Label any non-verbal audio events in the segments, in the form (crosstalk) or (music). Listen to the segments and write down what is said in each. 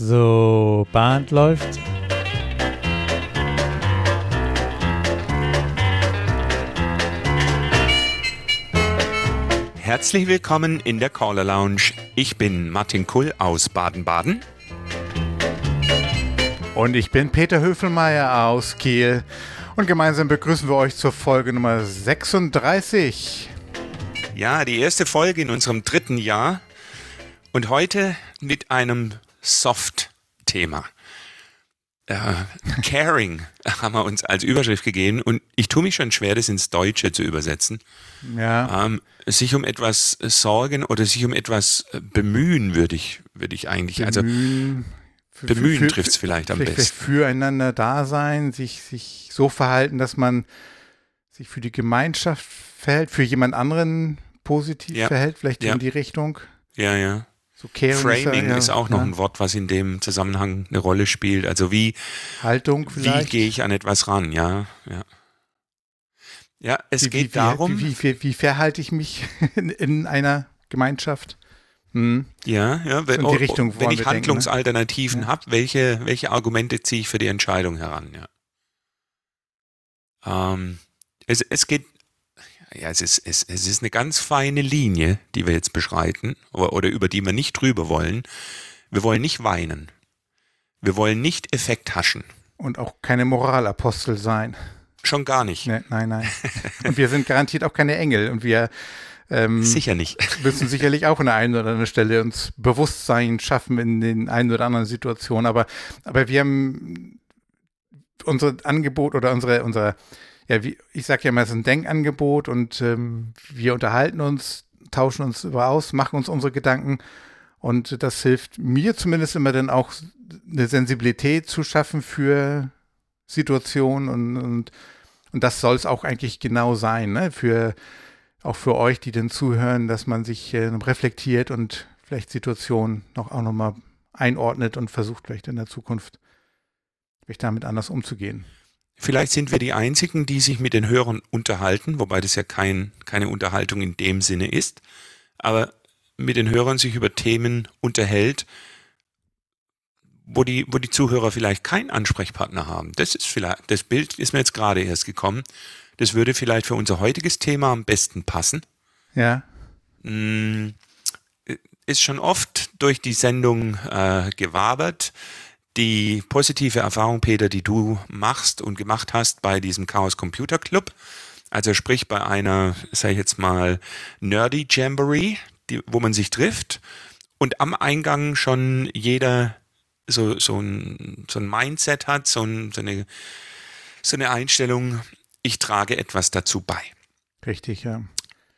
So, Band läuft. Herzlich willkommen in der Caller Lounge. Ich bin Martin Kull aus Baden-Baden. Und ich bin Peter Höfelmeier aus Kiel. Und gemeinsam begrüßen wir euch zur Folge Nummer 36. Ja, die erste Folge in unserem dritten Jahr. Und heute mit einem Soft-Thema. Äh, caring (laughs) haben wir uns als Überschrift gegeben und ich tue mich schon schwer, das ins Deutsche zu übersetzen. Ja. Ähm, sich um etwas sorgen oder sich um etwas bemühen, würde ich, würde ich eigentlich. Also Bemühen, für- bemühen trifft es vielleicht am besten. füreinander da sein, sich, sich so verhalten, dass man sich für die Gemeinschaft verhält, für jemand anderen positiv Ja. verhält, vielleicht Ja. in die Richtung. Ja, ja. So Framing ja, ist auch noch ja. ein Wort, was in dem Zusammenhang eine Rolle spielt. Also wie, Haltung wie vielleicht. gehe ich an etwas ran? Ja, ja. Ja, es wie, geht wie, darum. Wie, wie, wie, wie verhalte ich mich (laughs) in, in einer Gemeinschaft? Hm. Ja, ja. Wenn, So die Richtung wenn ich ne? Handlungsalternativen Ja. habe, welche, welche Argumente ziehe ich für die Entscheidung heran? Ja. Ähm, es, es geht, ja, es ist, es, es ist eine ganz feine Linie, die wir jetzt beschreiten oder, oder über die wir nicht drüber wollen. Wir wollen nicht weinen. Wir wollen nicht Effekt haschen. Und auch keine Moralapostel sein. Schon gar nicht. Ne, nein, nein. Und wir sind garantiert auch keine Engel. Und wir ähm, Sicher nicht. (laughs) müssen sicherlich auch an der einen oder anderen Stelle uns Bewusstsein schaffen in den einen oder anderen Situationen. Aber, aber wir haben unser Angebot oder unsere, unser, ja, wie, ich sage ja mal, es ist ein Denkangebot und ähm, wir unterhalten uns, tauschen uns über aus, machen uns unsere Gedanken. Und das hilft mir zumindest immer dann auch eine Sensibilität zu schaffen für Situationen und, und, und das soll es auch eigentlich genau sein, ne? Für auch für euch, die denn zuhören, dass man sich äh, reflektiert und vielleicht Situationen noch auch nochmal einordnet und versucht vielleicht in der Zukunft vielleicht damit anders umzugehen. Vielleicht sind wir die Einzigen, die sich mit den Hörern unterhalten, wobei das ja kein, keine Unterhaltung in dem Sinne ist, aber mit den Hörern sich über Themen unterhält, wo die, wo die Zuhörer vielleicht keinen Ansprechpartner haben. Das ist vielleicht, das Bild ist mir jetzt gerade erst gekommen. Das würde vielleicht für unser heutiges Thema am besten passen. Ja, Mm, ist schon oft durch die Sendung äh, gewabert. Die positive Erfahrung, Peter, die du machst und gemacht hast bei diesem Chaos Computer Club, also sprich bei einer, sag ich jetzt mal, Nerdy Jamboree, die, wo man sich trifft und am Eingang schon jeder so, so, ein, so ein Mindset hat, so, ein, so, eine, so eine Einstellung, ich trage etwas dazu bei. richtig, ja.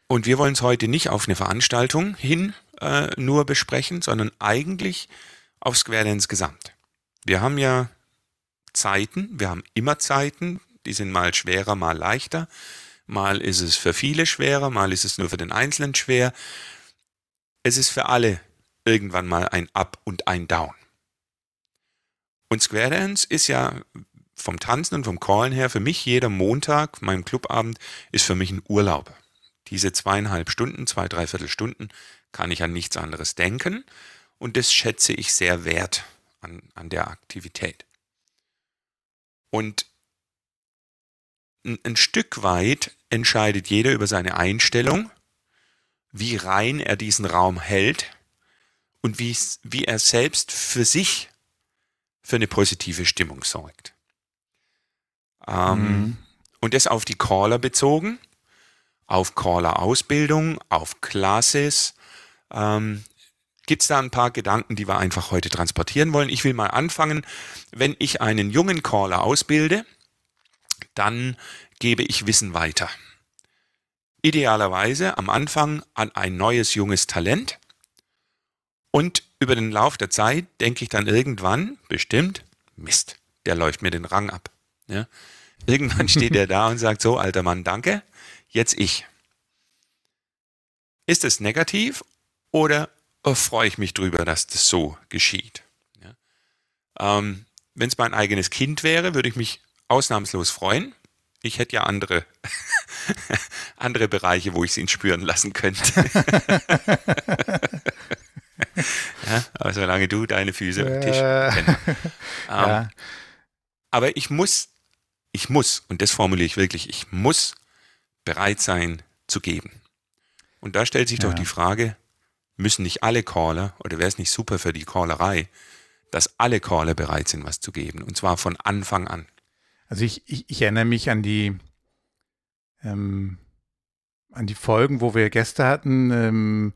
Und wir wollen es heute nicht auf eine Veranstaltung hin äh, nur besprechen, sondern eigentlich auf Square insgesamt. Wir haben ja Zeiten, wir haben immer Zeiten, die sind mal schwerer, mal leichter. Mal ist es für viele schwerer, mal ist es nur für den Einzelnen schwer. Es ist für alle irgendwann mal ein Up und ein Down. Und Square Dance ist ja vom Tanzen und vom Callen her für mich jeder Montag, mein Clubabend, ist für mich ein Urlaub. Diese zweieinhalb Stunden, zwei, dreiviertel Stunden kann ich an nichts anderes denken und das schätze ich sehr wert an, an der Aktivität. Und ein, ein Stück weit entscheidet jeder über seine Einstellung, wie rein er diesen Raum hält und wie, wie er selbst für sich für eine positive Stimmung sorgt. Ähm, Mhm. und das auf die Caller bezogen, auf Caller-Ausbildung, auf Classes. Ähm, Gibt es da ein paar Gedanken, die wir einfach heute transportieren wollen? Ich will mal anfangen. Wenn ich einen jungen Caller ausbilde, dann gebe ich Wissen weiter. Idealerweise am Anfang an ein neues junges Talent. Und über den Lauf der Zeit denke ich dann irgendwann, bestimmt, Mist, der läuft mir den Rang ab. Ja? Irgendwann (laughs) steht er da und sagt, so, alter Mann, danke, jetzt ich. Ist es negativ oder freue ich mich drüber, dass das so geschieht? Ja? Ähm, Wenn es mein eigenes Kind wäre, würde ich mich ausnahmslos freuen. Ich hätte ja andere, (laughs) andere Bereiche, wo ich es ihn spüren lassen könnte. (laughs) ja, aber solange du deine Füße am Tisch äh, kennst. (laughs) Ähm, ja. Aber ich muss, ich muss, und das formuliere ich wirklich, ich muss bereit sein zu geben. Und da stellt sich ja. doch die Frage, müssen nicht alle Caller, oder wäre es nicht super für die Callerei, dass alle Caller bereit sind, was zu geben, und zwar von Anfang an. Also ich, ich, ich erinnere mich an die, ähm, an die Folgen, wo wir Gäste hatten. Ähm,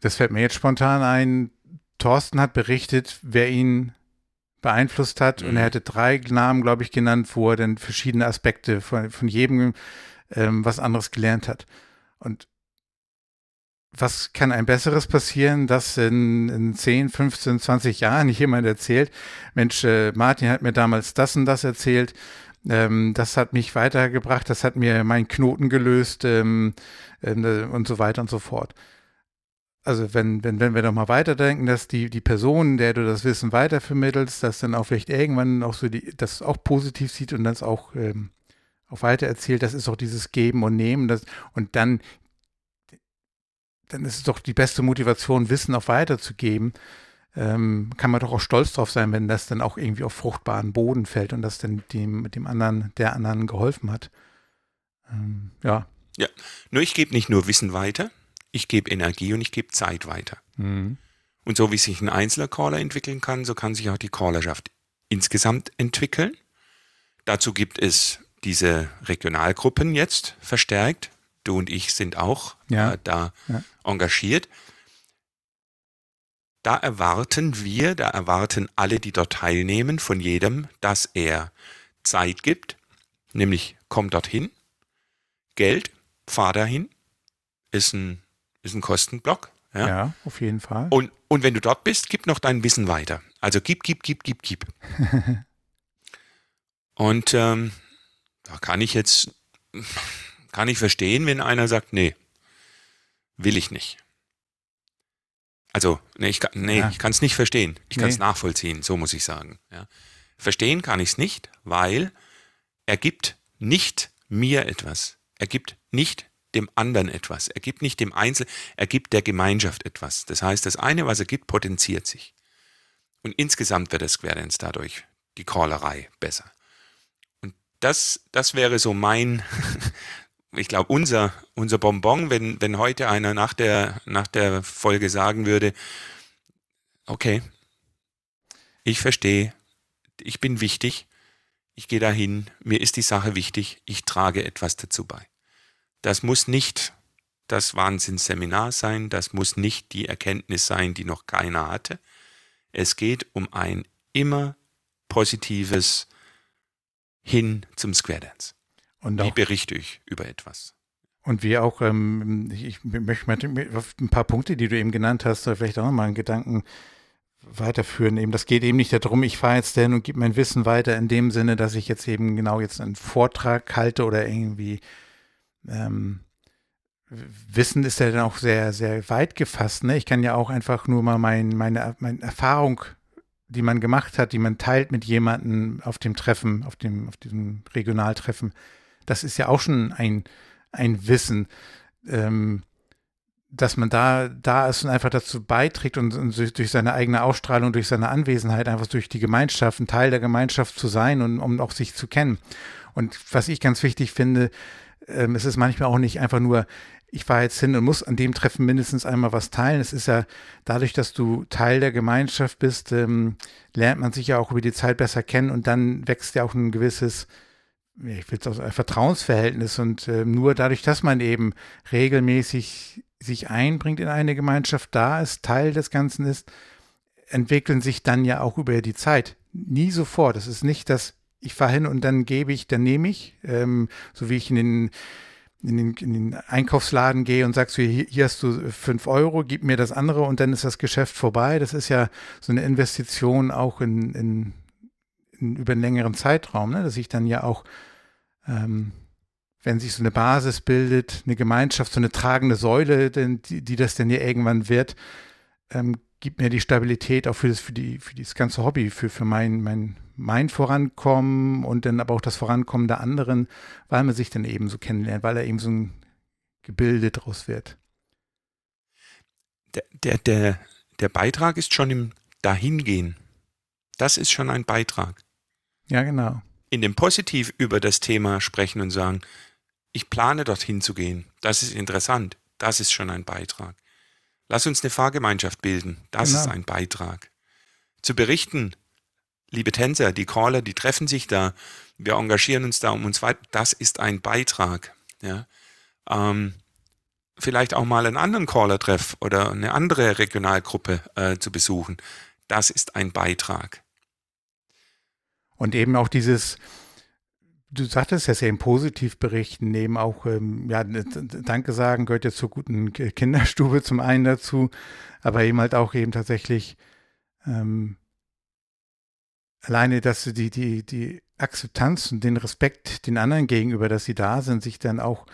das fällt mir jetzt spontan ein. Thorsten hat berichtet, wer ihn beeinflusst hat. Mhm. Und er mhm. hätte drei Namen, glaube ich, genannt, wo er dann verschiedene Aspekte von, von jedem ähm, was anderes gelernt hat. Und was kann ein besseres passieren, dass in, in 10, 15, 20 Jahren jemand erzählt, Mensch, äh, Martin hat mir damals das und das erzählt, ähm, das hat mich weitergebracht, das hat mir meinen Knoten gelöst ähm, äh, und so weiter und so fort. Also wenn, wenn, wenn wir doch mal weiterdenken, dass die, die Person, der du das Wissen weitervermittelst, dass dann auch vielleicht irgendwann auch so die, das auch positiv sieht und das auch, ähm, auch weitererzählt, das ist auch dieses Geben und Nehmen. Das, und dann dann ist es doch die beste Motivation, Wissen auch weiterzugeben. Ähm, kann man doch auch stolz drauf sein, wenn das dann auch irgendwie auf fruchtbaren Boden fällt und das dann dem, dem anderen, der anderen geholfen hat. Ähm, ja. Ja, nur ich gebe nicht nur Wissen weiter, ich gebe Energie und ich gebe Zeit weiter. Mhm. Und so wie sich ein einzelner Caller entwickeln kann, so kann sich auch die Callerschaft insgesamt entwickeln. Dazu gibt es diese Regionalgruppen jetzt verstärkt, du und ich sind auch ja. äh, da ja. engagiert. Da erwarten wir, da erwarten alle, die dort teilnehmen, von jedem, dass er Zeit gibt, nämlich komm dorthin, Geld, fahr dahin, ist ein, ist ein Kostenblock. Ja? ja, auf jeden Fall. Und, und wenn du dort bist, gib noch dein Wissen weiter. Also gib, gib, gib, gib, gib. (laughs) und ähm, da kann ich jetzt kann ich verstehen, wenn einer sagt, nee, will ich nicht. Also, nee, ich, nee, ja. ich kann es nicht verstehen. Ich kann es nachvollziehen, so muss ich sagen. Ja. Verstehen kann ich es nicht, weil er gibt nicht mir etwas. Er gibt nicht dem anderen etwas. Er gibt nicht dem Einzel, er gibt der Gemeinschaft etwas. Das heißt, das eine, was er gibt, potenziert sich. Und insgesamt wird das Querdenz dadurch, die Callerei, besser. Und das, das wäre so mein, (laughs) ich glaube, unser, unser Bonbon, wenn, wenn heute einer nach der, nach der Folge sagen würde, okay, ich verstehe, ich bin wichtig, ich gehe dahin, mir ist die Sache wichtig, ich trage etwas dazu bei. Das muss nicht das Wahnsinnsseminar sein, das muss nicht die Erkenntnis sein, die noch keiner hatte. Es geht um ein immer positives Hin zum Square Dance. Und Wie berichte ich über etwas? Und wie auch, ähm, ich möchte mal ein paar Punkte, die du eben genannt hast, vielleicht auch nochmal einen Gedanken weiterführen. Eben, das geht eben nicht darum, ich fahre jetzt hin und gebe mein Wissen weiter in dem Sinne, dass ich jetzt eben genau jetzt einen Vortrag halte oder irgendwie ähm, Wissen ist ja dann auch sehr, sehr weit gefasst. Ne? Ich kann ja auch einfach nur mal mein, meine, meine Erfahrung, die man gemacht hat, die man teilt mit jemandem auf dem Treffen, auf dem, auf diesem Regionaltreffen, das ist ja auch schon ein, ein Wissen, ähm, dass man da, da ist und einfach dazu beiträgt und, und durch seine eigene Ausstrahlung, durch seine Anwesenheit, einfach durch die Gemeinschaft, ein Teil der Gemeinschaft zu sein und um auch sich zu kennen. Und was ich ganz wichtig finde, ähm, es ist manchmal auch nicht einfach nur, ich fahre jetzt hin und muss an dem Treffen mindestens einmal was teilen. Es ist ja dadurch, dass du Teil der Gemeinschaft bist, ähm, lernt man sich ja auch über die Zeit besser kennen und dann wächst ja auch ein gewisses ich will es auch ein Vertrauensverhältnis und äh, nur dadurch, dass man eben regelmäßig sich einbringt in eine Gemeinschaft, da ist, Teil des Ganzen ist, entwickeln sich dann ja auch über die Zeit. Nie sofort. Es ist nicht, dass ich fahre hin und dann gebe ich, dann nehme ich, ähm, so wie ich in den, in den, in den Einkaufsladen gehe und sagst hier, hier hast du fünf Euro, gib mir das andere und dann ist das Geschäft vorbei. Das ist ja so eine Investition auch in, in über einen längeren Zeitraum, ne? dass ich dann ja auch, ähm, wenn sich so eine Basis bildet, eine Gemeinschaft, so eine tragende Säule, denn, die, die das dann ja irgendwann wird, ähm, gibt mir die Stabilität auch für das, für die, für dieses ganze Hobby, für, für mein, mein, mein Vorankommen und dann aber auch das Vorankommen der anderen, weil man sich dann eben so kennenlernt, weil er eben so ein Gebilde draus wird. Der, der, der, der Beitrag ist schon im Dahingehen. Das ist schon ein Beitrag. Ja, genau. In dem Positiv über das Thema sprechen und sagen, ich plane dorthin zu gehen. Das ist interessant. Das ist schon ein Beitrag. Lass uns eine Fahrgemeinschaft bilden. Das genau. ist ein Beitrag. Zu berichten, liebe Tänzer, die Caller, die treffen sich da, wir engagieren uns da um uns weiter. Das ist ein Beitrag. Ja. Ähm, vielleicht auch mal einen anderen Caller-Treff oder eine andere Regionalgruppe äh, zu besuchen. Das ist ein Beitrag. Und eben auch dieses, du sagtest ja sehr im Positivberichten, neben auch, ähm, ja, Danke sagen gehört ja zur guten Kinderstube zum einen dazu, aber eben halt auch eben tatsächlich ähm, alleine, dass die, die, die Akzeptanz und den Respekt den anderen gegenüber, dass sie da sind, sich dann auch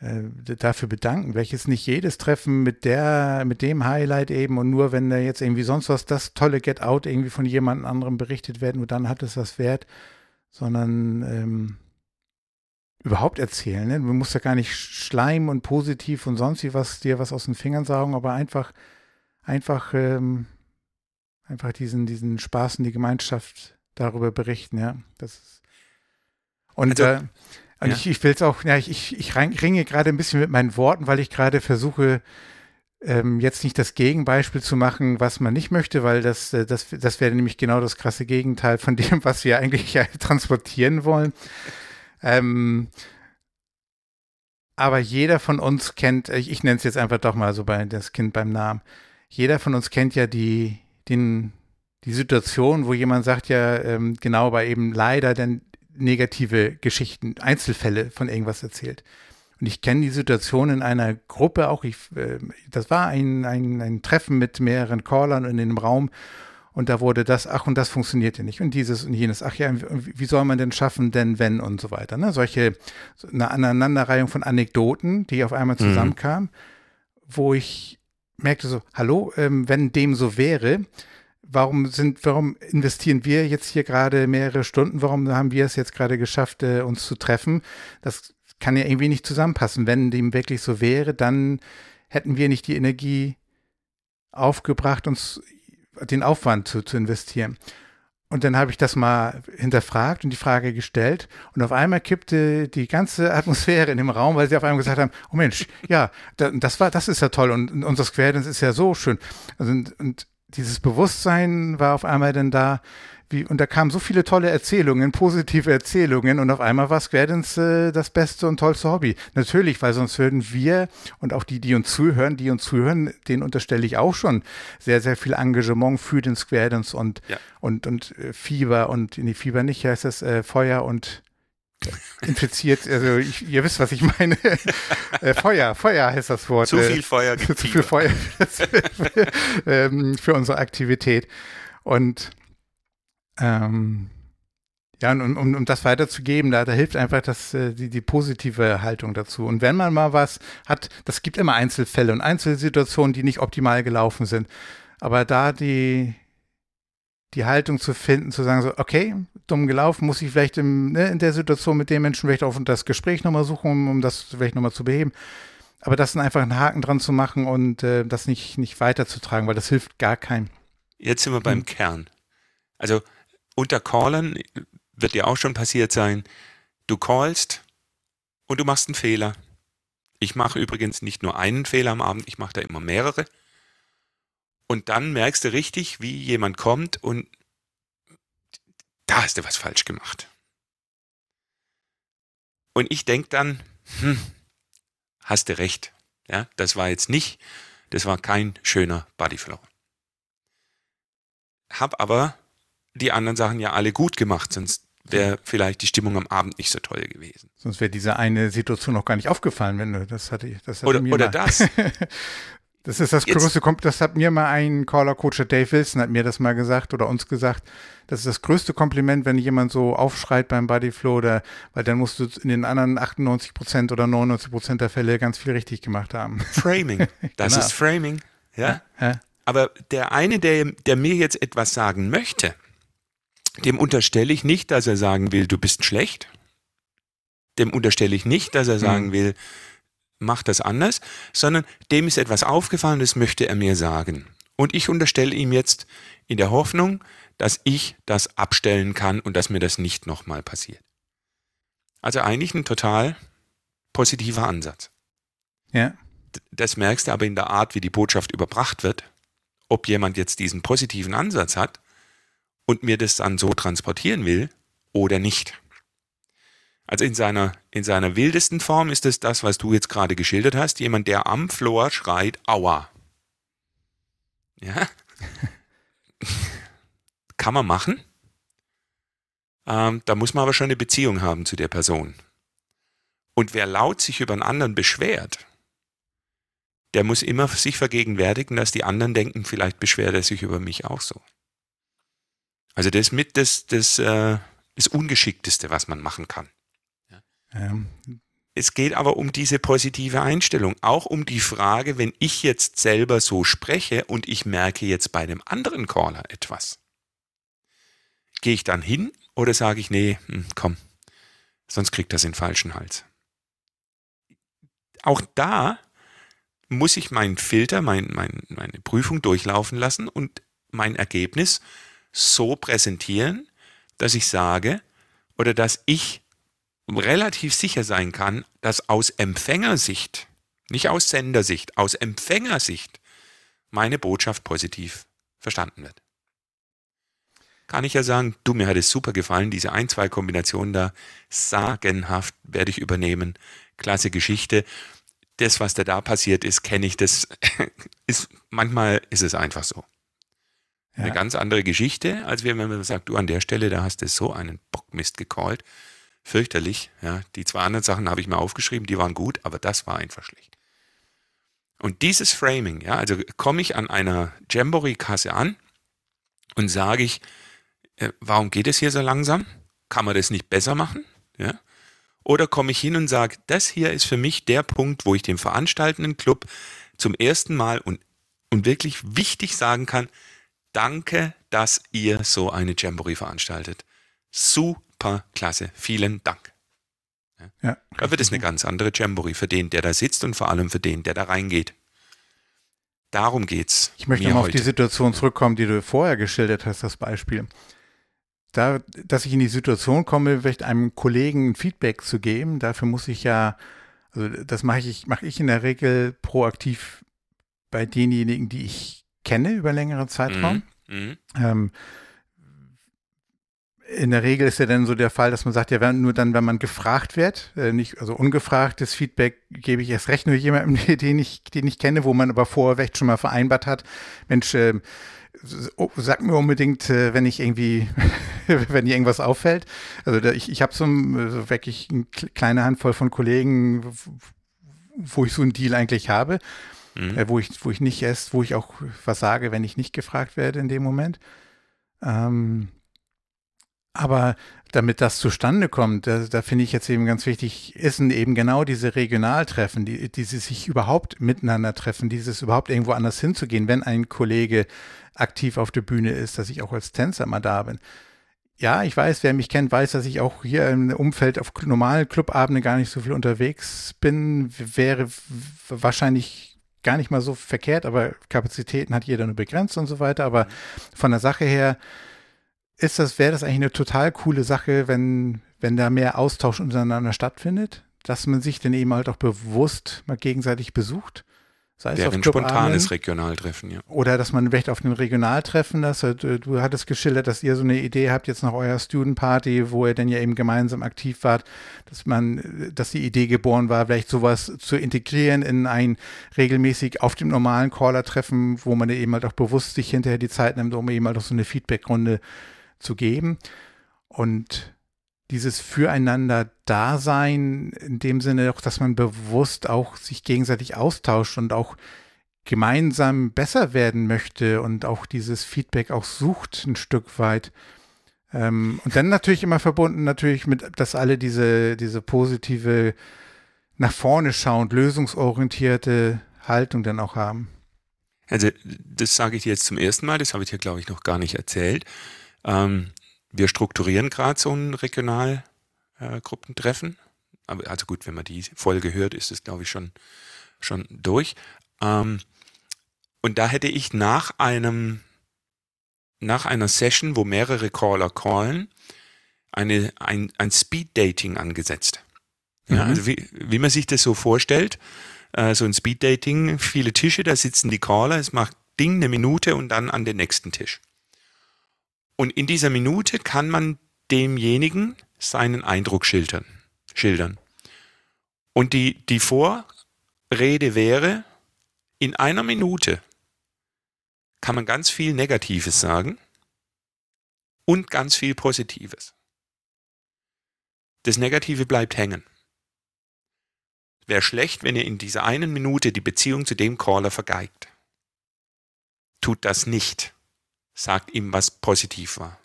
dafür bedanken, welches nicht jedes Treffen mit der, mit dem Highlight eben und nur wenn da jetzt irgendwie sonst was, das tolle Get Out irgendwie von jemand anderem berichtet werden, nur dann hat es was wert, sondern ähm, überhaupt erzählen. Ne? Du musst ja gar nicht schleimen und positiv und sonst wie was dir was aus den Fingern saugen, aber einfach, einfach, ähm, einfach diesen, diesen Spaß in die Gemeinschaft darüber berichten, ja. Das ist, und also, äh, und ja. ich, ich will es auch, ja, ich, ich, ringe gerade ein bisschen mit meinen Worten, weil ich gerade versuche, ähm, jetzt nicht das Gegenbeispiel zu machen, was man nicht möchte, weil das, äh, das, das wäre nämlich genau das krasse Gegenteil von (laughs) dem, was wir eigentlich ja transportieren wollen. Ähm, aber jeder von uns kennt, ich, ich nenne es jetzt einfach doch mal so bei das Kind beim Namen. Jeder von uns kennt ja die, den, die Situation, wo jemand sagt ja, ähm, genau, aber eben leider denn negative Geschichten, Einzelfälle von irgendwas erzählt. Und ich kenne die Situation in einer Gruppe auch. Ich, äh, das war ein, ein, ein Treffen mit mehreren Callern in dem Raum. Und da wurde das, ach, und das funktionierte nicht. Und dieses und jenes, ach ja, wie soll man denn schaffen, denn wenn und so weiter. Ne? Solche, eine Aneinanderreihung von Anekdoten, die auf einmal mhm. zusammenkamen, mhm. wo ich merkte so, hallo, ähm, wenn dem so wäre, warum sind, warum investieren wir jetzt hier gerade mehrere Stunden? Warum haben wir es jetzt gerade geschafft, äh, uns zu treffen? Das kann ja irgendwie nicht zusammenpassen. Wenn dem wirklich so wäre, dann hätten wir nicht die Energie aufgebracht, uns den Aufwand zu, zu investieren. Und dann habe ich das mal hinterfragt und die Frage gestellt. Und auf einmal kippte die ganze (laughs) Atmosphäre in dem Raum, weil sie auf einmal gesagt haben, oh Mensch, ja, das war, das ist ja toll und, unser Square Dance ist ja so schön. Also, und, und dieses Bewusstsein war auf einmal dann da, wie, und da kamen so viele tolle Erzählungen, positive Erzählungen und auf einmal war Square Dance äh, das beste und tollste Hobby. Natürlich, weil sonst würden wir und auch die, die uns zuhören, die uns zuhören, denen unterstelle ich auch schon sehr, sehr viel Engagement für den Square Dance und, ja. und, und äh, Fieber und, nee, Fieber nicht, heißt das äh, Feuer und infiziert, also ich, ihr wisst, was ich meine. (laughs) äh, Feuer, Feuer heißt das Wort. Zu viel Feuer (laughs) gibt Zu viel Feuer für, ähm, für unsere Aktivität. Und ähm, ja, und um, um das weiterzugeben, da, da hilft einfach das, äh, die, die positive Haltung dazu. Und wenn man mal was hat, das gibt immer Einzelfälle und Einzelsituationen, die nicht optimal gelaufen sind. Aber da die, die Haltung zu finden, zu sagen, so, okay, dumm gelaufen, muss ich vielleicht im, ne, in der Situation mit dem Menschen vielleicht auch das Gespräch nochmal suchen, um, um das vielleicht nochmal zu beheben. Aber das dann einfach einen Haken dran zu machen und äh, das nicht, nicht weiterzutragen, weil das hilft gar keinem. Jetzt sind wir beim hm. Kern. Also unter Callern wird dir auch schon passiert sein, du callst und du machst einen Fehler. Ich mache übrigens nicht nur einen Fehler am Abend, ich mache da immer mehrere. Und dann merkst du richtig, wie jemand kommt und da hast du was falsch gemacht. Und ich denke dann, hm, hast du recht. Ja, das war jetzt nicht, das war kein schöner Bodyflow. Hab aber die anderen Sachen ja alle gut gemacht, sonst wäre vielleicht die Stimmung am Abend nicht so toll gewesen. Sonst wäre diese eine Situation noch gar nicht aufgefallen, wenn du das hatte. Das hatte oder mir oder mal. das. (laughs) Das ist das Jetzt. größte, das hat mir mal ein Caller-Coach, Dave Wilson, hat mir das mal gesagt oder uns gesagt. Das ist das größte Kompliment, wenn jemand so aufschreit beim Bodyflow, oder, weil dann musst du in den anderen 98 Prozent oder 99 Prozent der Fälle ganz viel richtig gemacht haben. (laughs) Framing. Das genau. ist Framing. Ja? ja. Aber der eine, der, der mir jetzt etwas sagen möchte, dem unterstelle ich nicht, dass er sagen will, du bist schlecht. Dem unterstelle ich nicht, dass er sagen mhm. will, mach das anders, sondern dem ist etwas aufgefallen, das möchte er mir sagen. Und ich unterstelle ihm jetzt in der Hoffnung, dass ich das abstellen kann und dass mir das nicht nochmal passiert. Also eigentlich ein total positiver Ansatz. Ja. Das merkst du aber in der Art, wie die Botschaft überbracht wird, ob jemand jetzt diesen positiven Ansatz hat und mir das dann so transportieren will oder nicht. Also in seiner, in seiner wildesten Form ist es das, was du jetzt gerade geschildert hast. Jemand, der am Floor schreit, aua. Ja. (laughs) Kann man machen. Ähm, da muss man aber schon eine Beziehung haben zu der Person. Und wer laut sich über einen anderen beschwert, der muss immer sich vergegenwärtigen, dass die anderen denken, vielleicht beschwert er sich über mich auch so. Also das mit das, das, äh, das Ungeschickteste, was man machen kann. Ja. Es geht aber um diese positive Einstellung, auch um die Frage, wenn ich jetzt selber so spreche und ich merke jetzt bei dem anderen Caller etwas. Gehe ich dann hin oder sage ich, nee, hm, komm, sonst kriegt das den falschen Hals. Auch da muss ich meinen Filter, mein, mein, meine Prüfung durchlaufen lassen und mein Ergebnis so präsentieren, dass ich sage oder dass ich relativ sicher sein kann, dass aus Empfängersicht, nicht aus Sendersicht, aus Empfängersicht meine Botschaft positiv verstanden wird. Kann ich ja sagen, du, mir hat es super gefallen, diese ein, zwei Kombinationen da, sagenhaft werde ich übernehmen, klasse Geschichte. Das, was da da passiert ist, kenne ich, das (laughs) ist, manchmal ist es einfach so. Ja. Eine ganz andere Geschichte, als wenn man sagt, du an der Stelle, da hast du so einen Bockmist gecallt fürchterlich. Ja, die zwei anderen Sachen habe ich mir aufgeschrieben, die waren gut, aber das war einfach schlecht. Und dieses Framing, ja, also komme ich an einer Jamboree-Kasse an und sage ich, äh, warum geht es hier so langsam? Kann man das nicht besser machen? Ja? Oder komme ich hin und sage, das hier ist für mich der Punkt, wo ich dem veranstaltenden Club zum ersten Mal und, und wirklich wichtig sagen kann, danke, dass ihr so eine Jamboree veranstaltet. Super super klasse. Vielen Dank. Ja. da wird es eine ganz andere Jamboree für den, der da sitzt und vor allem für den, der da reingeht. Darum geht's. Ich möchte mal auf die Situation zurückkommen, die du vorher geschildert hast, das Beispiel. Da, dass ich in die Situation komme, vielleicht einem Kollegen ein Feedback zu geben, dafür muss ich ja, also das mache ich, mache ich in der Regel proaktiv bei denjenigen, die ich kenne über längere Zeitraum. Mhm. Mhm. Ähm, in der Regel ist ja dann so der Fall, dass man sagt, ja, nur dann, wenn man gefragt wird, äh, nicht, also ungefragtes Feedback gebe ich erst recht nur jemandem, (laughs) den ich, den ich kenne, wo man aber vorher vielleicht schon mal vereinbart hat, Mensch, äh, oh, sag mir unbedingt, äh, wenn ich irgendwie, (laughs) wenn dir irgendwas auffällt. Also da, ich, ich habe so, so wirklich eine kleine Handvoll von Kollegen, wo ich so einen Deal eigentlich habe, mhm. äh, wo ich, wo ich nicht erst, wo ich auch was sage, wenn ich nicht gefragt werde in dem Moment. Ähm, aber damit das zustande kommt, da, da finde ich jetzt eben ganz wichtig, ist eben genau diese Regionaltreffen, die, die sie sich überhaupt miteinander treffen, dieses überhaupt irgendwo anders hinzugehen, wenn ein Kollege aktiv auf der Bühne ist, dass ich auch als Tänzer mal da bin. Ja, ich weiß, wer mich kennt, weiß, dass ich auch hier im Umfeld auf normalen Clubabenden gar nicht so viel unterwegs bin. Wäre wahrscheinlich gar nicht mal so verkehrt, aber Kapazitäten hat jeder nur begrenzt und so weiter. Aber von der Sache her, ist das, wäre das eigentlich eine total coole Sache, wenn, wenn da mehr Austausch untereinander stattfindet, dass man sich dann eben halt auch bewusst mal gegenseitig besucht. Sei es auf ein spontanes Regionaltreffen, ja. Oder dass man vielleicht auf einem Regionaltreffen, das, du, du hattest geschildert, dass ihr so eine Idee habt, jetzt nach eurer Student Party, wo ihr dann ja eben gemeinsam aktiv wart, dass man, dass die Idee geboren war, vielleicht sowas zu integrieren in ein regelmäßig auf dem normalen Caller-Treffen, wo man eben halt auch bewusst sich hinterher die Zeit nimmt, um eben halt auch so eine Feedback-Runde äh, zu geben. Und dieses Füreinander-Dasein in dem Sinne auch, dass man bewusst auch sich gegenseitig austauscht und auch gemeinsam besser werden möchte und auch dieses Feedback auch sucht ein Stück weit. Ähm, und dann natürlich immer verbunden natürlich mit, dass alle diese, diese positive, nach vorne schauend, lösungsorientierte Haltung dann auch haben. Also das sage ich dir jetzt zum ersten Mal, das habe ich dir, glaube ich, noch gar nicht erzählt. Ähm, wir strukturieren gerade so ein Regionalgruppentreffen. Äh, also gut, wenn man die Folge hört, ist es, glaube ich, schon, schon durch. Ähm, Und da hätte ich nach einem, nach einer Session, wo mehrere Caller callen, eine, ein, ein Speed-Dating angesetzt. Ja, Mhm. also wie, wie man sich das so vorstellt, äh, so ein Speed-Dating, viele Tische, da sitzen die Caller, es macht Ding eine Minute und dann an den nächsten Tisch. Und in dieser Minute kann man demjenigen seinen Eindruck schildern. schildern. Und die, die Vorrede wäre, in einer Minute kann man ganz viel Negatives sagen und ganz viel Positives. Das Negative bleibt hängen. Wäre schlecht, wenn ihr in dieser einen Minute die Beziehung zu dem Caller vergeigt. Tut das nicht. Sagt ihm, was positiv war.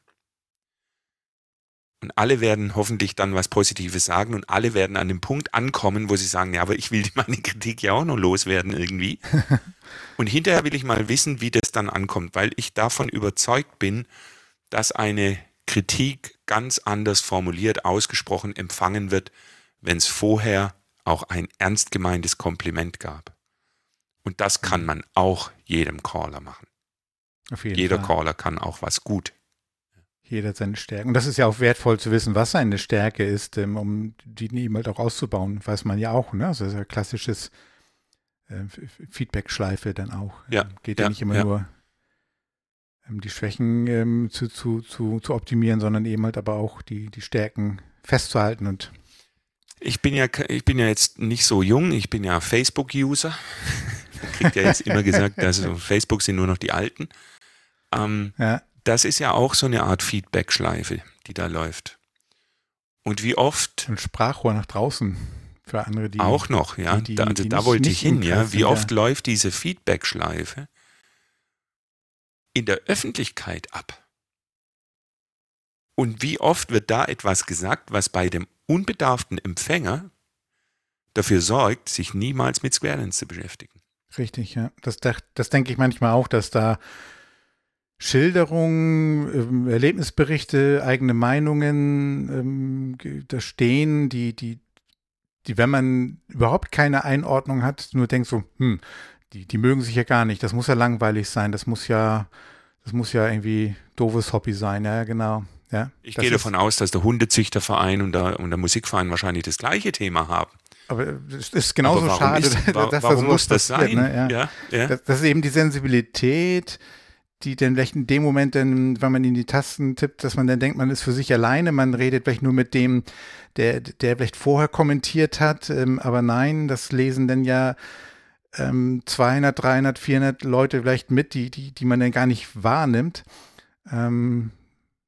Und alle werden hoffentlich dann was Positives sagen und alle werden an dem Punkt ankommen, wo sie sagen, ja, aber ich will (laughs) meine Kritik ja auch noch loswerden irgendwie. (laughs) und hinterher will ich mal wissen, wie das dann ankommt, weil ich davon überzeugt bin, dass eine Kritik ganz anders formuliert, ausgesprochen empfangen wird, wenn es vorher auch ein ernst gemeintes Kompliment gab. Und das kann man auch jedem Caller machen. Jeder Fall. Caller kann auch was gut. Jeder hat seine Stärken. Und das ist ja auch wertvoll zu wissen, was seine Stärke ist, ähm, um die eben halt auch auszubauen. Weiß man ja auch, ne? Also das ist ja klassisches äh, F- Feedback-Schleife dann auch. Ja, Ähm, Geht ja, ja, nicht immer ja. nur ähm, die Schwächen ähm, zu, zu, zu, zu optimieren, sondern eben halt aber auch die, die Stärken festzuhalten und Ich bin ja, ich bin ja jetzt nicht so jung, ich bin ja Facebook-User. (laughs) Kriegt ja jetzt immer gesagt, also Facebook sind nur noch die Alten. Ähm, ja, das ist ja auch so eine Art Feedback-Schleife, die da läuft. Und wie oft ein Sprachrohr nach draußen für andere, die auch noch, ja, die- da, also die da wollte ich hin, ja. Wie oft ja. läuft diese Feedback-Schleife in der Öffentlichkeit ab? Und wie oft wird da etwas gesagt, was bei dem unbedarften Empfänger dafür sorgt, sich niemals mit Square Dance zu beschäftigen? Richtig, ja. Das, das denke ich manchmal auch, dass da Schilderungen, ähm, Erlebnisberichte, eigene Meinungen ähm, da stehen, die, die, die, wenn man überhaupt keine Einordnung hat, nur denkt so, hm, die, die mögen sich ja gar nicht, das muss ja langweilig sein, das muss ja, das muss ja irgendwie doofes Hobby sein, ja, genau. Ja, Ich das gehe davon aus, dass der Hundezüchterverein und der, und der Musikverein wahrscheinlich das gleiche Thema haben. Aber es ist genauso schade, ist, (laughs) dass warum da muss das passiert, sein? Ne? Ja. ja, ja. Das, das ist eben die Sensibilität, die dann vielleicht in dem Moment, dann, wenn man in die Tasten tippt, dass man dann denkt, man ist für sich alleine, man redet vielleicht nur mit dem, der, der vielleicht vorher kommentiert hat, ähm, aber nein, das lesen dann ja ähm, 200, 300, 400 Leute vielleicht mit, die, die, die man dann gar nicht wahrnimmt. Ähm,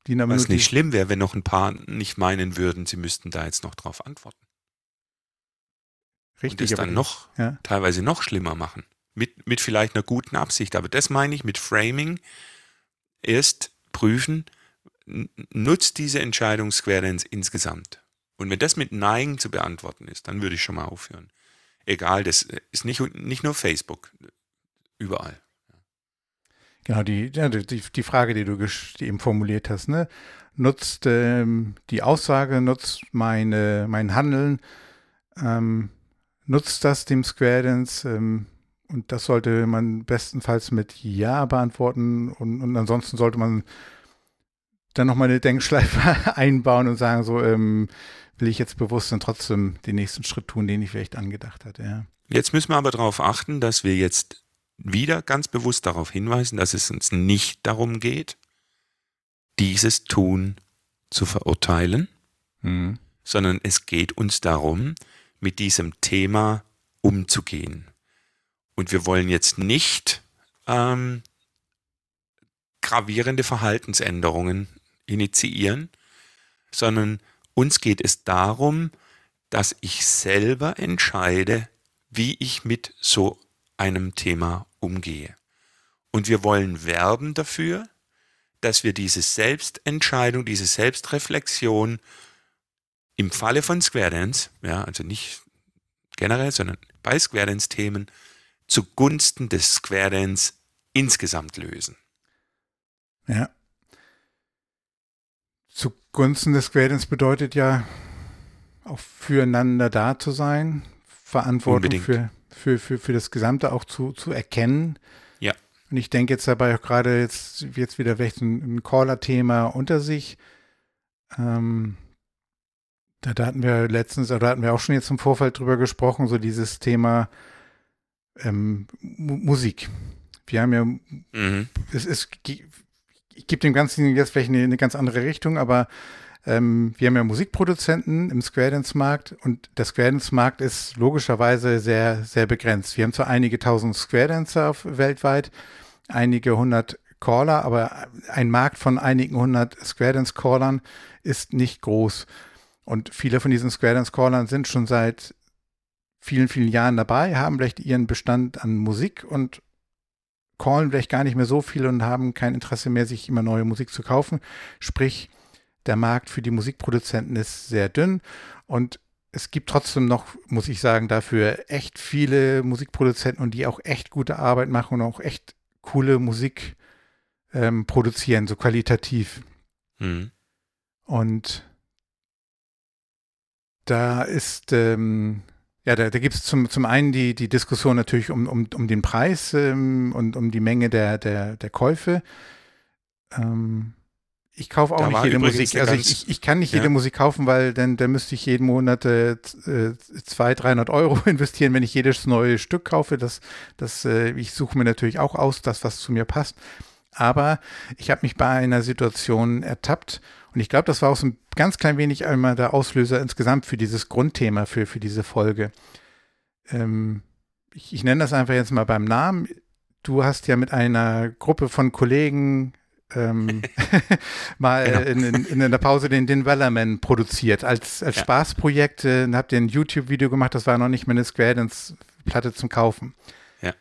die Was nicht schlimm wäre, wenn noch ein paar nicht meinen würden, sie müssten da jetzt noch drauf antworten. und richtig, das aber dann noch, ja. teilweise noch schlimmer machen. Mit, mit vielleicht einer guten Absicht. Aber das meine ich mit Framing. Erst prüfen, nutzt diese Entscheidung Square Dance insgesamt. Und wenn das mit Nein zu beantworten ist, dann würde ich schon mal aufhören. Egal, das ist nicht, nicht nur Facebook. Überall. Genau, die, die, die Frage, die du die eben formuliert hast, ne? Nutzt ähm, die Aussage, nutzt meine, mein Handeln, ähm, nutzt das dem Square Dance, ähm, und das sollte man bestenfalls mit Ja beantworten und, und ansonsten sollte man dann nochmal eine Denkschleife (laughs) einbauen und sagen, so, ähm, will ich jetzt bewusst dann trotzdem den nächsten Schritt tun, den ich vielleicht angedacht hatte, ja. Jetzt müssen wir aber darauf achten, dass wir jetzt wieder ganz bewusst darauf hinweisen, dass es uns nicht darum geht, dieses Tun zu verurteilen, Mhm. sondern es geht uns darum, mit diesem Thema umzugehen. Und wir wollen jetzt nicht ähm, gravierende Verhaltensänderungen initiieren, sondern uns geht es darum, dass ich selber entscheide, wie ich mit so einem Thema umgehe. Und wir wollen werben dafür, dass wir diese Selbstentscheidung, diese Selbstreflexion im Falle von Square Dance, ja, also nicht generell, sondern bei Square Dance Themen zugunsten des Square Dance insgesamt lösen. Ja. Zugunsten des Square Dance bedeutet ja auch füreinander da zu sein, Verantwortung Unbedingt. für, für, für, für das Gesamte auch zu, zu erkennen. Ja. Und ich denke jetzt dabei auch gerade jetzt, jetzt wieder vielleicht ein, ein Caller-Thema unter sich. Ähm, da, da, hatten wir letztens, da hatten wir auch schon jetzt im Vorfeld drüber gesprochen, so dieses Thema ähm, Musik. Wir haben ja, mhm. es ist, ich gebe dem Ganzen jetzt vielleicht eine, eine ganz andere Richtung, aber ähm, wir haben ja Musikproduzenten im Square Dance Markt und der Square Dance Markt ist logischerweise sehr, sehr begrenzt. Wir haben zwar einige tausend Square Dancer auf, weltweit, einige hundert Caller, aber ein Markt von einigen hundert Square Dance Callern ist nicht groß. Und viele von diesen Square Dance Callern sind schon seit vielen, vielen Jahren dabei, haben vielleicht ihren Bestand an Musik und callen vielleicht gar nicht mehr so viel und haben kein Interesse mehr, sich immer neue Musik zu kaufen. Sprich, der Markt für die Musikproduzenten ist sehr dünn und es gibt trotzdem noch, muss ich sagen, dafür echt viele Musikproduzenten und die auch echt gute Arbeit machen und auch echt coole Musik ähm, produzieren, so qualitativ. Mhm. Und da ist, ähm, ja, da, da gibt es zum, zum einen die, die Diskussion natürlich um, um, um den Preis ähm, und um die Menge der, der, der Käufe. Ähm, ich kaufe auch da nicht jede Musik. Also ich, ich, ich, kann nicht ja. jede Musik kaufen, weil dann, dann müsste ich jeden Monat äh, 200, 300 Euro (laughs) investieren, wenn ich jedes neue Stück kaufe. Das, das, äh, ich suche mir natürlich auch aus, das, was zu mir passt. Aber ich habe mich bei einer Situation ertappt und ich glaube, das war auch so ein ganz klein wenig einmal der Auslöser insgesamt für dieses Grundthema, für, für diese Folge. Ähm, ich, ich nenne das einfach jetzt mal beim Namen. Du hast ja mit einer Gruppe von Kollegen ähm, (laughs) (laughs) mal genau. in, in, in, der Pause den, den Wellerman produziert. Als, als ja. Spaßprojekt äh, habt ihr ein YouTube-Video gemacht, das war noch nicht meine Square Dance Platte zum Kaufen. Ja.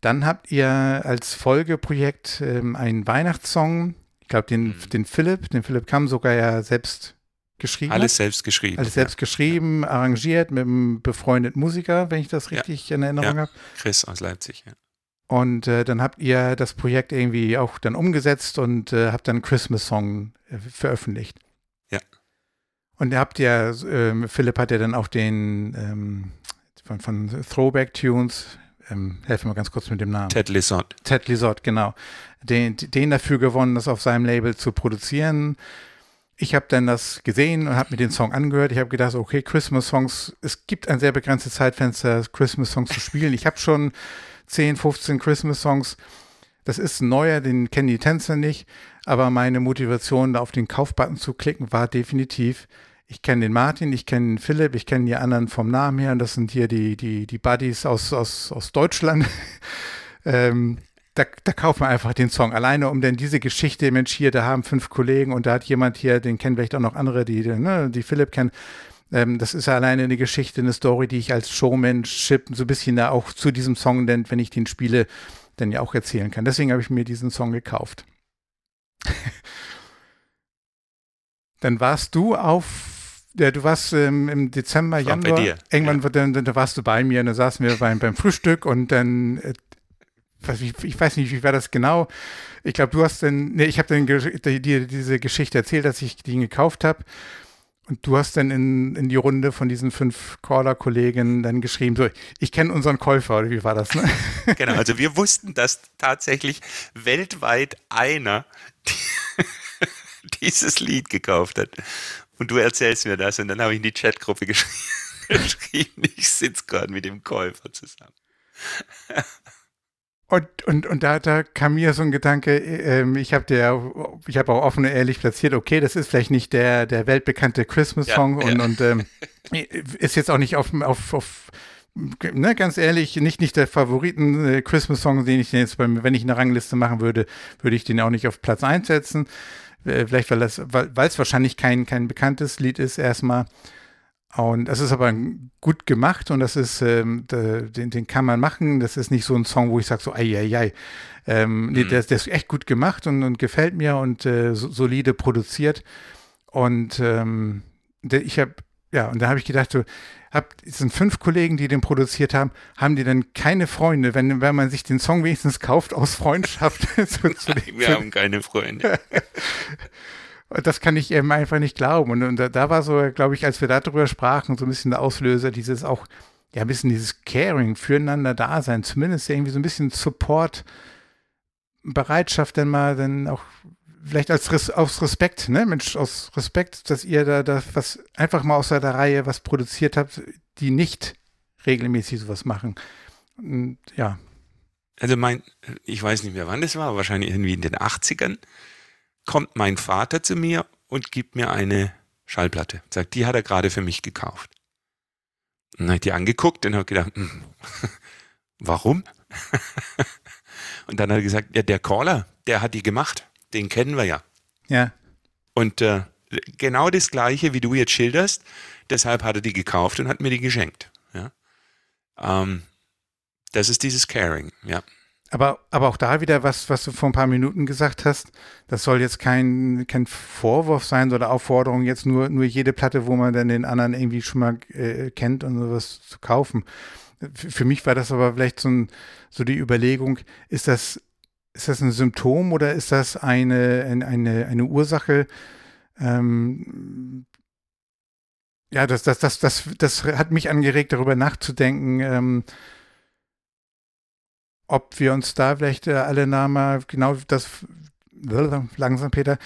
Dann habt ihr als Folgeprojekt ähm, einen Weihnachtssong, ich glaube, den, mhm. den Philipp, den Philipp Kamm sogar ja selbst geschrieben. Alles selbst geschrieben. Alles selbst ja. geschrieben, arrangiert mit einem befreundeten Musiker, wenn ich das richtig ja. in Erinnerung ja. habe. Chris aus Leipzig, ja. Und äh, dann habt ihr das Projekt irgendwie auch dann umgesetzt und äh, habt dann einen Christmas-Song äh, veröffentlicht. Ja. Und ihr habt ja, ähm, Philipp hat ja dann auch den ähm, von, von Throwback Tunes, ähm, helfen wir ganz kurz mit dem Namen. Ted Lizot. Ted Lizot, genau. Den, den dafür gewonnen, das auf seinem Label zu produzieren. Ich habe dann das gesehen und habe mir den Song angehört. Ich habe gedacht, okay, Christmas-Songs, es gibt ein sehr begrenztes Zeitfenster, Christmas-Songs zu spielen. Ich habe schon 10, 15 Christmas-Songs. Das ist ein neuer, den kennen die Tänzer nicht. Aber meine Motivation, da auf den Kaufbutton zu klicken, war definitiv, ich kenne den Martin, ich kenne Philipp, ich kenne die anderen vom Namen her. Und das sind hier die, die, die Buddies aus, aus, aus Deutschland. (laughs) ähm, da, da kauft man einfach den Song. Alleine um denn diese Geschichte, Mensch, hier, da haben fünf Kollegen und da hat jemand hier, den kennen vielleicht auch noch andere, die, ne, die Philipp kennen. Ähm, das ist alleine eine Geschichte, eine Story, die ich als Showmanship so ein bisschen da auch zu diesem Song, denn wenn ich den spiele, dann ja auch erzählen kann. Deswegen habe ich mir diesen Song gekauft. (laughs) dann warst du auf, ja, du warst ähm, im Dezember, Januar, irgendwann, ja. dann, dann, warst du bei mir und dann saßen wir beim, beim Frühstück und dann, äh, ich, ich, weiß nicht, wie war das genau. Ich glaube, du hast dann, nee, ich habe dann dir diese Geschichte erzählt, dass ich den gekauft habe. Und du hast dann in, in die Runde von diesen fünf Caller-Kollegen dann geschrieben, so, ich kenne unseren Käufer, oder wie war das? Ne? (laughs) Genau, also wir wussten, dass tatsächlich weltweit einer (laughs) dieses Lied gekauft hat. Und du erzählst mir das und dann habe ich in die Chatgruppe geschrieben, geschrieben (laughs) ich sitze gerade mit dem Käufer zusammen. Und, und, und da, da kam mir so ein Gedanke, ähm, ich habe der, ich habe auch offen und ehrlich platziert, okay, das ist vielleicht nicht der, der weltbekannte Christmas-Song ja, und, ja. und ähm, (laughs) ist jetzt auch nicht auf, auf, auf ne, ganz ehrlich, nicht, nicht der Favoriten-Christmas-Song, den ich jetzt, beim, wenn ich eine Rangliste machen würde, würde ich den auch nicht auf Platz 1 setzen. Äh, vielleicht, weil es weil, wahrscheinlich kein, kein bekanntes Lied ist, erstmal. Und das ist aber gut gemacht und das ist, ähm, den, den kann man machen. Das ist nicht so ein Song, wo ich sage so, ei, ei, ei. Ähm, nee, mhm. der, der, ist echt gut gemacht und, und gefällt mir und äh, so, solide produziert. Und ähm, der, ich habe, ja, und da habe ich gedacht, so, hab, es sind fünf Kollegen, die den produziert haben, haben die denn keine Freunde, wenn, wenn man sich den Song wenigstens kauft aus Freundschaft? (laughs) zu, (laughs) zu Nein, wir haben keine Freunde. (laughs) das kann ich eben einfach nicht glauben. Und, und da, da, war so, glaube ich, als wir darüber sprachen, so ein bisschen der Auslöser, dieses auch, ja, ein bisschen dieses Caring, füreinander da sein, zumindest irgendwie so ein bisschen Support Bereitschaft, denn mal dann auch vielleicht als Res aus Respekt, ne, Mensch, aus Respekt, dass ihr da, da was einfach mal aus der Reihe was produziert habt, die nicht regelmäßig sowas machen. Und, ja. Also mein, ich weiß nicht mehr wann das war, wahrscheinlich irgendwie in den 80ern, kommt mein Vater zu mir und gibt mir eine Schallplatte. Sagt, die hat er gerade für mich gekauft. Und dann habe ich die angeguckt und habe gedacht, hm, (laughs) warum? (laughs) und dann hat er gesagt, ja, der Caller, der hat die gemacht den kennen wir ja. Ja. Und äh, genau das Gleiche, wie du jetzt schilderst, deshalb hat er die gekauft und hat mir die geschenkt. Ja. Ähm, das ist dieses Caring, ja. Aber, aber auch da wieder was, was du vor ein paar Minuten gesagt hast, das soll jetzt kein, kein Vorwurf sein oder Aufforderung, jetzt nur, nur jede Platte, wo man dann den anderen irgendwie schon mal äh, kennt und sowas zu kaufen. Für mich war das aber vielleicht so, ein, so die Überlegung, ist das ist das ein Symptom oder ist das eine, eine, eine Ursache? Ähm, ja, das, das, das, das, das hat mich angeregt, darüber nachzudenken, ähm, ob wir uns da vielleicht äh, alle mal genau das, langsam Peter,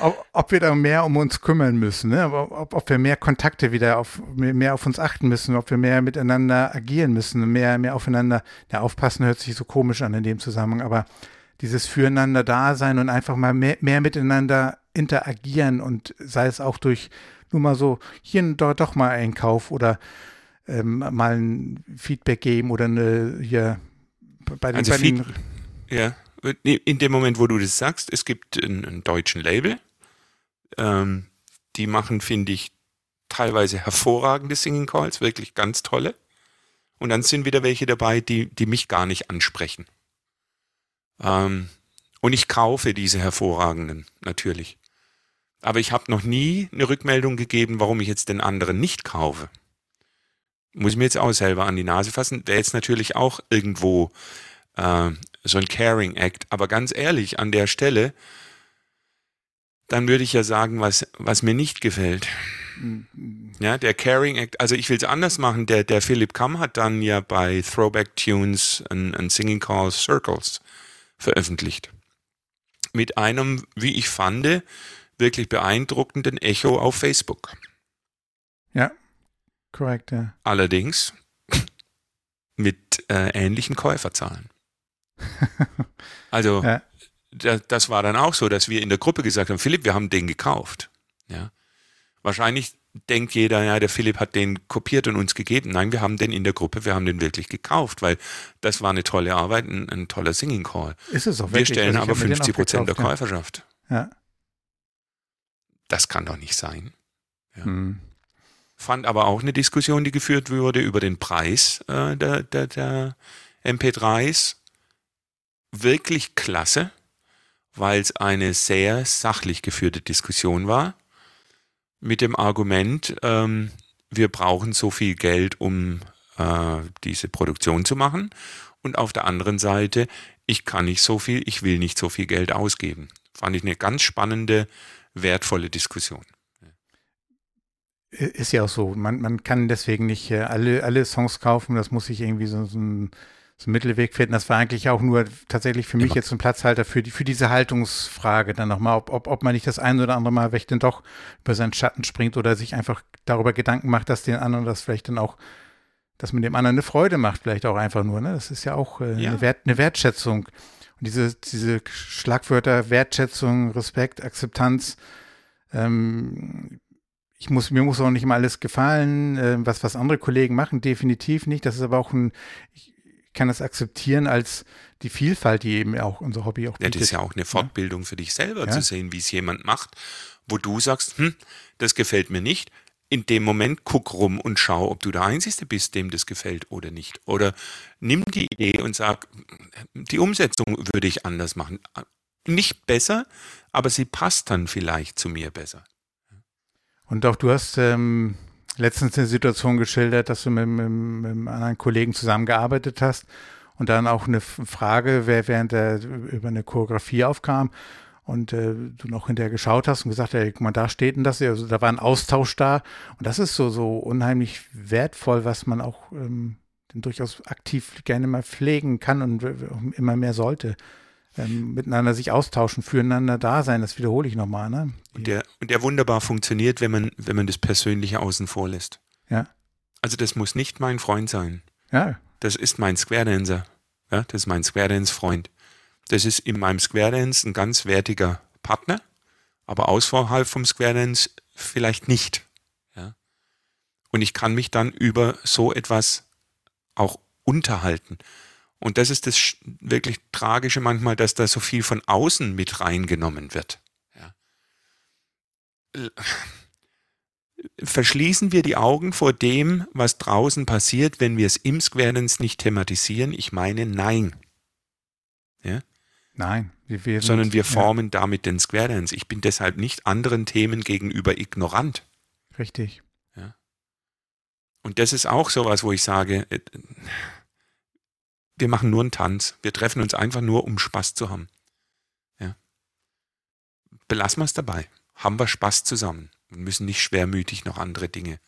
ob, ob, wir da mehr um uns kümmern müssen, ne? ob, ob, wir mehr Kontakte wieder auf, mehr auf uns achten müssen, ob wir mehr miteinander agieren müssen, mehr, mehr aufeinander, ja, aufpassen hört sich so komisch an in dem Zusammenhang, aber dieses Füreinander da sein und einfach mal mehr, mehr miteinander interagieren und sei es auch durch nur mal so hier und dort doch mal Einkauf oder ähm, mal ein Feedback geben oder eine hier bei den, also bei den ja in dem Moment, wo du das sagst, es gibt einen, einen deutschen Label, ähm, die machen, finde ich, teilweise hervorragende Singing Calls, wirklich ganz tolle. Und dann sind wieder welche dabei, die, die mich gar nicht ansprechen. Ähm, und ich kaufe diese hervorragenden, natürlich. Aber ich habe noch nie eine Rückmeldung gegeben, warum ich jetzt den anderen nicht kaufe. Muss ich mir jetzt auch selber an die Nase fassen. Wäre jetzt natürlich auch irgendwo äh, so ein Caring Act. Aber ganz ehrlich, an der Stelle, dann würde ich ja sagen, was, was mir nicht gefällt. Ja, der Caring Act, also ich will es anders machen. Der, der Philipp Kamm hat dann ja bei Throwback Tunes ein, ein Singing Call Circles veröffentlicht. Mit einem, wie ich fand, wirklich beeindruckenden Echo auf Facebook. Ja, korrekt, ja. Allerdings mit äh, ähnlichen Käuferzahlen. (laughs) also, ja. das, das war dann auch so, dass wir in der Gruppe gesagt haben, Philipp, wir haben den gekauft. Ja. Wahrscheinlich denkt jeder, ja, der Philipp hat den kopiert und uns gegeben. Nein, wir haben den in der Gruppe, wir haben den wirklich gekauft, weil das war eine tolle Arbeit, ein, ein toller Singing Call. Ist es auch Wir wirklich, stellen aber 50 Prozent der Käuferschaft. Ja. Das kann doch nicht sein. Ja. Hm. Fand aber auch eine Diskussion, die geführt wurde über den Preis äh, der, der, der MP3s wirklich klasse, weil es eine sehr sachlich geführte Diskussion war. Mit dem Argument, ähm, wir brauchen so viel Geld, um äh, diese Produktion zu machen. Und auf der anderen Seite, ich kann nicht so viel, ich will nicht so viel Geld ausgeben. Fand ich eine ganz spannende, wertvolle Diskussion. Ist ja auch so. Man, man kann deswegen nicht äh, alle, alle Songs kaufen. Das muss sich irgendwie so, so ein so einen Mittelweg finden. Das war eigentlich auch nur tatsächlich für mich Immer. jetzt ein Platzhalter für, die, für diese Haltungsfrage dann nochmal, ob, ob, ob man nicht das ein oder andere Mal vielleicht dann doch über seinen Schatten springt oder sich einfach darüber Gedanken macht, dass den anderen das vielleicht dann auch, dass man dem anderen eine Freude macht, vielleicht auch einfach nur. Ne? Das ist ja auch äh, ja. Eine, Wert, eine Wertschätzung. Und diese, diese Schlagwörter Wertschätzung, Respekt, Akzeptanz, ähm, ich muss, mir muss auch nicht immer alles gefallen, äh, was, was andere Kollegen machen, definitiv nicht. Das ist aber auch ein, ich, kann das akzeptieren als die Vielfalt, die eben auch unser Hobby auch bietet. Ja, das ist ja auch eine Fortbildung ja. für dich selber, ja. zu sehen, wie es jemand macht, wo du sagst, hm, das gefällt mir nicht. In dem Moment guck rum und schau, ob du der Einzige bist, dem das gefällt oder nicht. Oder nimm die Idee und sag, die Umsetzung würde ich anders machen. Nicht besser, aber sie passt dann vielleicht zu mir besser. Und auch du hast ähm, letztens eine Situation geschildert, dass du mit, mit, mit einem anderen Kollegen zusammengearbeitet hast und dann auch eine Frage, wer während der über eine Choreografie aufkam und äh, du noch hinterher geschaut hast und gesagt, hey, guck mal, da steht denn das, also da war ein Austausch da und das ist so so unheimlich wertvoll, was man auch ähm, durchaus aktiv gerne mal pflegen kann und immer mehr sollte. Ähm, miteinander sich austauschen, füreinander da sein, das wiederhole ich nochmal. Ne? Und, der, und der wunderbar funktioniert, wenn man, wenn man das Persönliche außen vor lässt. Ja. Also das muss nicht mein Freund sein. Ja. Das ist mein Square Dancer. Ja, das ist mein Square Dance Freund. Das ist in meinem Square Dance ein ganz wertiger Partner, aber außerhalb vom Square Dance vielleicht nicht. Ja. Und ich kann mich dann über so etwas auch unterhalten. Und das ist das wirklich Tragische manchmal, dass da so viel von außen mit reingenommen wird. Ja. Verschließen wir die Augen vor dem, was draußen passiert, wenn wir es im Square Dance nicht thematisieren? Ich meine, nein. Ja? Nein, wir, wir sondern wir formen ja. damit den Square Dance. Ich bin deshalb nicht anderen Themen gegenüber ignorant. Richtig. Ja. Und das ist auch sowas, wo ich sage, äh, wir machen nur einen Tanz. Wir treffen uns einfach nur, um Spaß zu haben. Ja. Belassen wir es dabei. Haben wir Spaß zusammen und müssen nicht schwermütig noch andere Dinge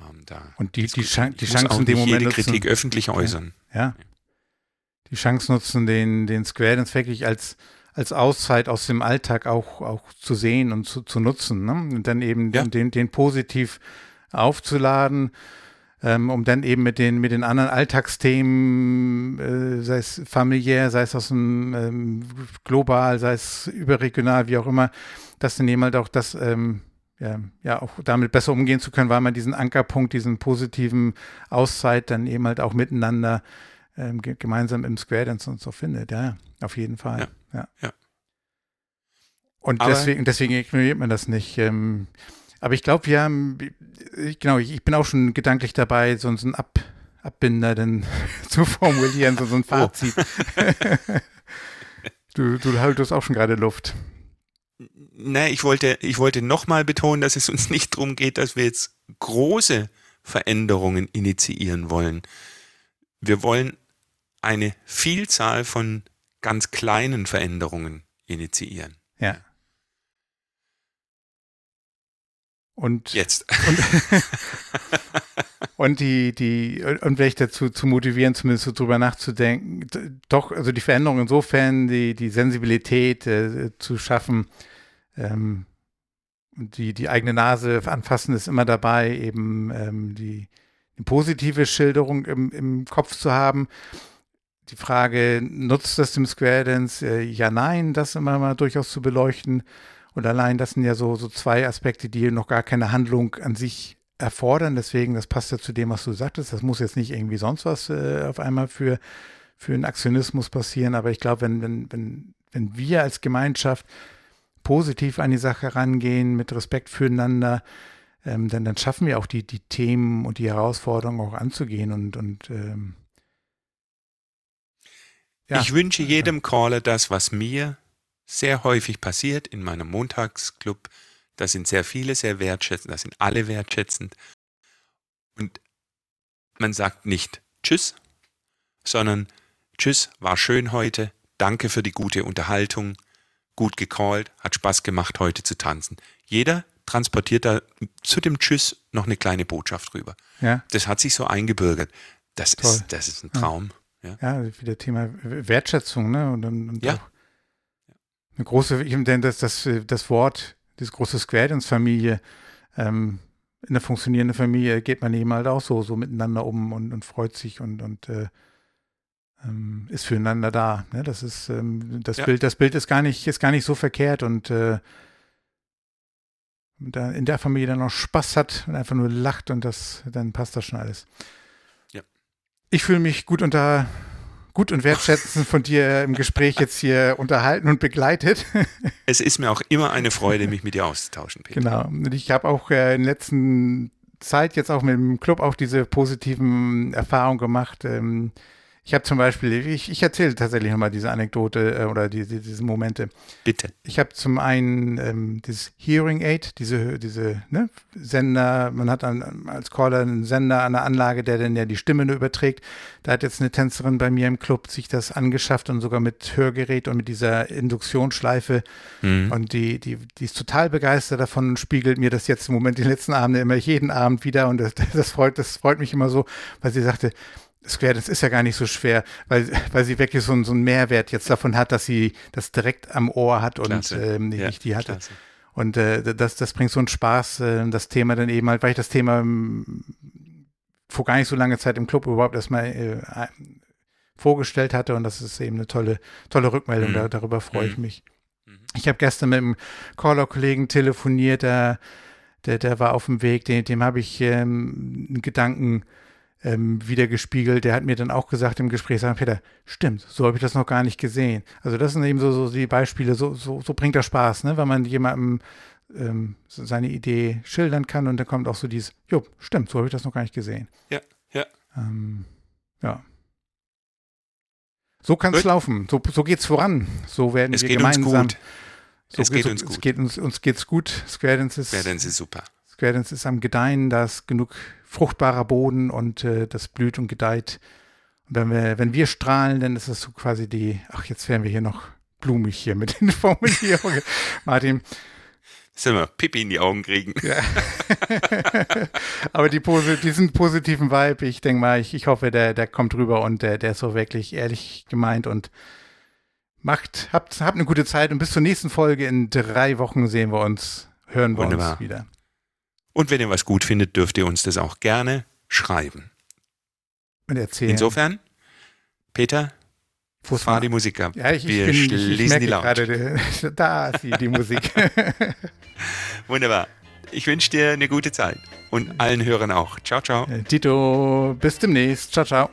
ähm, da. Und die, die, Chan die Chancen in dem Moment. Jede Kritik nutzen. öffentlich äußern. Ja. ja. Die Chance nutzen, den, den Square Dance wirklich als, als Auszeit aus dem Alltag auch, auch zu sehen und zu, zu nutzen. Ne? Und dann eben ja. den, den positiv aufzuladen ähm, um dann eben mit den, mit den anderen Alltagsthemen, äh, sei es familiär, sei es aus dem ähm, global, sei es überregional, wie auch immer, dass dann eben halt auch das, ähm, ja, ja, auch damit besser umgehen zu können, weil man diesen Ankerpunkt, diesen positiven Auszeit dann eben halt auch miteinander ähm, gemeinsam im Square Dance und so findet. Ja, auf jeden Fall. Ja. ja. ja. Und deswegen, deswegen ignoriert man das nicht. Ähm, aber ich glaube, wir haben, genau, ich, bin auch schon gedanklich dabei, so, so einen Ab, Abbinder denn (laughs) zu formulieren, so, so ein. Fazit. Oh. (laughs) du, du haltest auch schon gerade Luft. Nee, ich wollte, ich wollte nochmal betonen, dass es uns (laughs) nicht darum geht, dass wir jetzt große Veränderungen initiieren wollen. Wir wollen eine Vielzahl von ganz kleinen Veränderungen initiieren. Ja. Und jetzt. Und, (laughs) und die, die, und vielleicht dazu zu motivieren, zumindest so drüber nachzudenken, doch, also die Veränderung insofern, die, die Sensibilität äh, zu schaffen, ähm, die, die eigene Nase anfassen ist immer dabei, eben ähm, die, die positive Schilderung im, im Kopf zu haben. Die Frage, nutzt das dem Square Dance? Äh, ja, nein, das immer mal durchaus zu beleuchten. Und allein das sind ja so, so zwei Aspekte, die noch gar keine Handlung an sich erfordern. Deswegen, das passt ja zu dem, was du sagtest. Das muss jetzt nicht irgendwie sonst was äh, auf einmal für, für einen Aktionismus passieren. Aber ich glaube, wenn, wenn, wenn, wenn wir als Gemeinschaft positiv an die Sache rangehen, mit Respekt füreinander, ähm, dann, dann schaffen wir auch die, die Themen und die Herausforderungen auch anzugehen und, und ähm, ja. Ich wünsche jedem Caller das, was mir sehr häufig passiert in meinem Montagsclub. Da sind sehr viele sehr wertschätzend, da sind alle wertschätzend. Und man sagt nicht Tschüss, sondern Tschüss, war schön heute, danke für die gute Unterhaltung, gut gecallt, hat Spaß gemacht, heute zu tanzen. Jeder transportiert da zu dem Tschüss noch eine kleine Botschaft rüber. Ja. Das hat sich so eingebürgert. Das, ist, das ist ein Traum. Ja, ja wieder Thema Wertschätzung, ne? Und, und ja. auch eine große, ich denke, dass das, das Wort, diese große Squadrons-Familie, ähm, in einer funktionierenden Familie geht man eben halt auch so, so miteinander um und, und freut sich und, und äh, ähm, ist füreinander da. Ne? Das ist ähm, das ja. Bild, das Bild ist gar nicht, ist gar nicht so verkehrt und äh, da in der Familie dann noch Spaß hat und einfach nur lacht und das, dann passt das schon alles. Ja. Ich fühle mich gut unter gut und wertschätzend von dir im Gespräch jetzt hier unterhalten und begleitet. (laughs) Es ist mir auch immer eine Freude, mich mit dir auszutauschen, Peter. Genau. Und ich habe auch äh, in letzter Zeit jetzt auch mit dem Club auch diese positiven Erfahrungen gemacht. Ähm, ich habe zum Beispiel, ich, ich erzähle tatsächlich nochmal diese Anekdote äh, oder diese, diese Momente. Bitte. Ich habe zum einen ähm, dieses Hearing Aid, diese, diese ne, Sender, man hat an, als Caller einen Sender an der Anlage, der dann ja die Stimme nur überträgt. Da hat jetzt eine Tänzerin bei mir im Club sich das angeschafft und sogar mit Hörgerät und mit dieser Induktionsschleife. Mhm. Und die, die, die ist total begeistert davon und spiegelt mir das jetzt im Moment die letzten Abende immer jeden Abend wieder. Und das, (laughs) das, freut, das freut mich immer so, weil sie sagte, Square Dance ist ja gar nicht so schwer, weil, weil sie wirklich so, so einen Mehrwert jetzt davon hat, dass sie das direkt am Ohr hat und ähm, nicht, ja, die hatte. Klasse. Und äh, das, das bringt so einen Spaß, äh, das Thema dann eben halt, weil ich das Thema ähm, vor gar nicht so lange Zeit im Club überhaupt erstmal äh, vorgestellt hatte und das ist eben eine tolle, tolle Rückmeldung, mhm. da, darüber freue mhm. ich mich. Mhm. Ich habe gestern mit einem Caller-Kollegen telefoniert, der, der, der war auf dem Weg, dem, dem habe ich ähm, einen Gedanken ähm, wiedergespiegelt. Der hat mir dann auch gesagt im Gespräch, sagen, Peter, stimmt, so habe ich das noch gar nicht gesehen. Also das sind eben so, so die Beispiele, so, so, so bringt das Spaß, ne? wenn man jemandem ähm, seine Idee schildern kann und dann kommt auch so dieses, jo, stimmt, so habe ich das noch gar nicht gesehen. Ja, ja. Ähm, ja. So kann es laufen. So, so geht es voran. So werden es wir geht gemeinsam. Uns gut. So es geht so, uns gut. Es geht uns, uns geht's gut. Square Dance ist, Square Dance ist super. Square Dance ist am Gedeihen, da ist genug fruchtbarer Boden und äh, das blüht und gedeiht. Und wenn wir, wenn wir strahlen, dann ist es so quasi die, ach, jetzt werden wir hier noch blumig hier mit den (laughs) Formulierungen. Martin. Sollen wir Pipi in die Augen kriegen. Ja. Aber die, diesen positiven Vibe, ich denke mal, ich, ich hoffe, der, der kommt rüber und der, der ist so wirklich ehrlich gemeint und macht, habt, habt eine gute Zeit und bis zur nächsten Folge in drei Wochen sehen wir uns, hören wir Wunderbar. uns wieder. Und wenn ihr was gut findet, dürft ihr uns das auch gerne schreiben. Und erzählen. Insofern, Peter, Fuß fahr die Musik ab. Ja, ich, Wir bin, ich, ich merke gerade, (laughs) da ist die, die Musik. (laughs) Wunderbar. Ich wünsche dir eine gute Zeit und allen Hörern auch. Ciao, ciao. Tito, bis demnächst. Ciao, ciao.